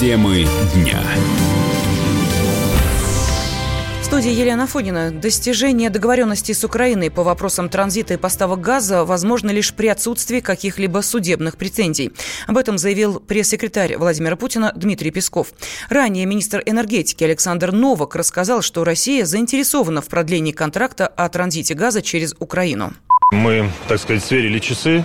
Темы дня студии Елена Фонина. Достижение договоренности с Украиной по вопросам транзита и поставок газа возможно лишь при отсутствии каких-либо судебных претензий. Об этом заявил пресс-секретарь Владимира Путина Дмитрий Песков. Ранее министр энергетики Александр Новак рассказал, что Россия заинтересована в продлении контракта о транзите газа через Украину. Мы, так сказать, сверили часы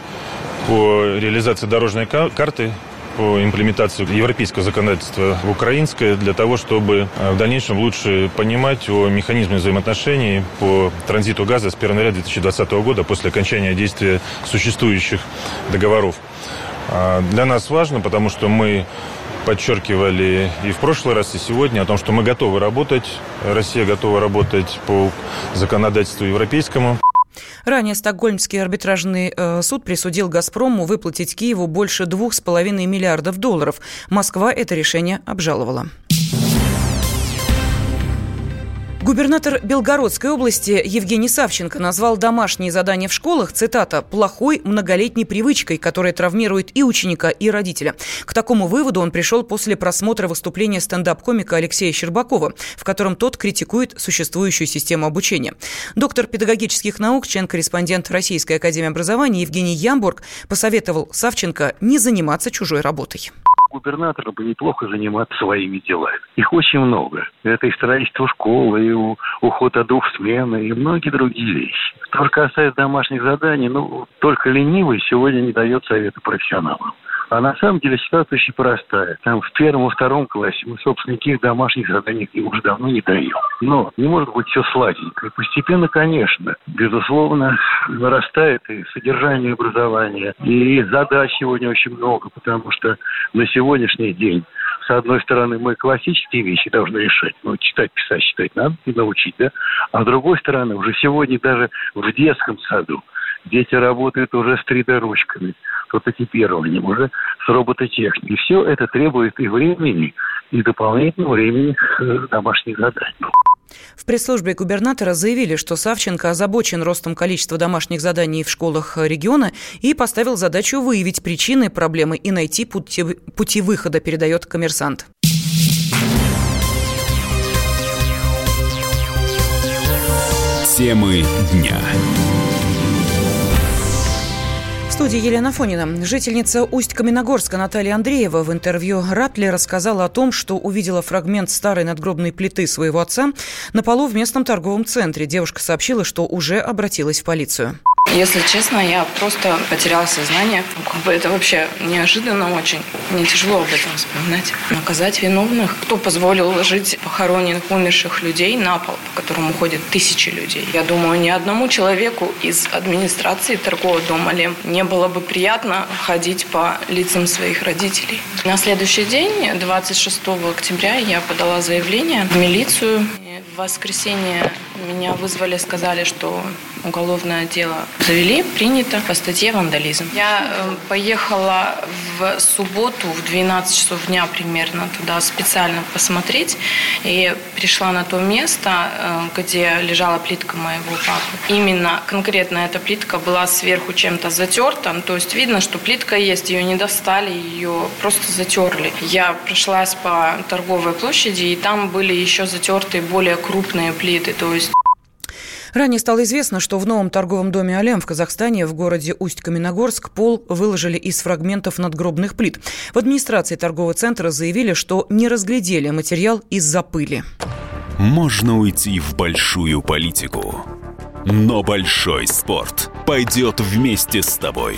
по реализации дорожной карты по имплементации европейского законодательства в украинское для того, чтобы э, в дальнейшем лучше понимать о механизме взаимоотношений по транзиту газа с 1 января 2020 года после окончания действия существующих договоров. А, для нас важно, потому что мы подчеркивали и в прошлый раз, и сегодня о том, что мы готовы работать, Россия готова работать по законодательству европейскому. Ранее Стокгольмский арбитражный э, суд присудил «Газпрому» выплатить Киеву больше 2,5 миллиардов долларов. Москва это решение обжаловала. Губернатор Белгородской области Евгений Савченко назвал домашние задания в школах, цитата, «плохой многолетней привычкой, которая травмирует и ученика, и родителя». К такому выводу он пришел после просмотра выступления стендап-комика Алексея Щербакова, в котором тот критикует существующую систему обучения. Доктор педагогических наук, член-корреспондент Российской академии образования Евгений Ямбург посоветовал Савченко не заниматься чужой работой губернатора бы неплохо заниматься своими делами. Их очень много. Это и строительство школы, и уход от двух смен, и многие другие вещи. Что касается домашних заданий, ну, только ленивый сегодня не дает совета профессионалам. А на самом деле ситуация очень простая. Там в первом и втором классе мы, собственно, никаких домашних заданий уже давно не даем. Но не может быть все сладенько. И постепенно, конечно, безусловно, нарастает и содержание образования, и задач сегодня очень много, потому что на сегодняшний день с одной стороны, мы классические вещи должны решать. Ну, читать, писать, читать надо и научить, да? А с другой стороны, уже сегодня даже в детском саду дети работают уже с 3D-ручками прототипированием, уже с робототехникой. Все это требует и времени, и дополнительного времени э, домашних заданий. В пресс-службе губернатора заявили, что Савченко озабочен ростом количества домашних заданий в школах региона и поставил задачу выявить причины проблемы и найти пути, пути выхода, передает коммерсант. Темы дня студии Елена Фонина. Жительница Усть-Каменогорска Наталья Андреева в интервью Ратле рассказала о том, что увидела фрагмент старой надгробной плиты своего отца на полу в местном торговом центре. Девушка сообщила, что уже обратилась в полицию. Если честно, я просто потеряла сознание. Это вообще неожиданно очень. Мне тяжело об этом вспоминать. Наказать виновных. Кто позволил ложить похороненных умерших людей на пол, по которому ходят тысячи людей? Я думаю, ни одному человеку из администрации торгового дома Лем не было бы приятно ходить по лицам своих родителей. На следующий день, 26 октября, я подала заявление в милицию. В воскресенье меня вызвали, сказали, что уголовное дело завели, принято по статье вандализм. Я э, поехала в субботу в 12 часов дня примерно туда специально посмотреть и пришла на то место, э, где лежала плитка моего папы. Именно конкретно эта плитка была сверху чем-то затерта, ну, то есть видно, что плитка есть, ее не достали, ее просто затерли. Я прошлась по торговой площади, и там были еще затертые более крупные плиты, то есть Ранее стало известно, что в новом торговом доме «Алем» в Казахстане в городе Усть-Каменогорск пол выложили из фрагментов надгробных плит. В администрации торгового центра заявили, что не разглядели материал из-за пыли. Можно уйти в большую политику, но большой спорт пойдет вместе с тобой.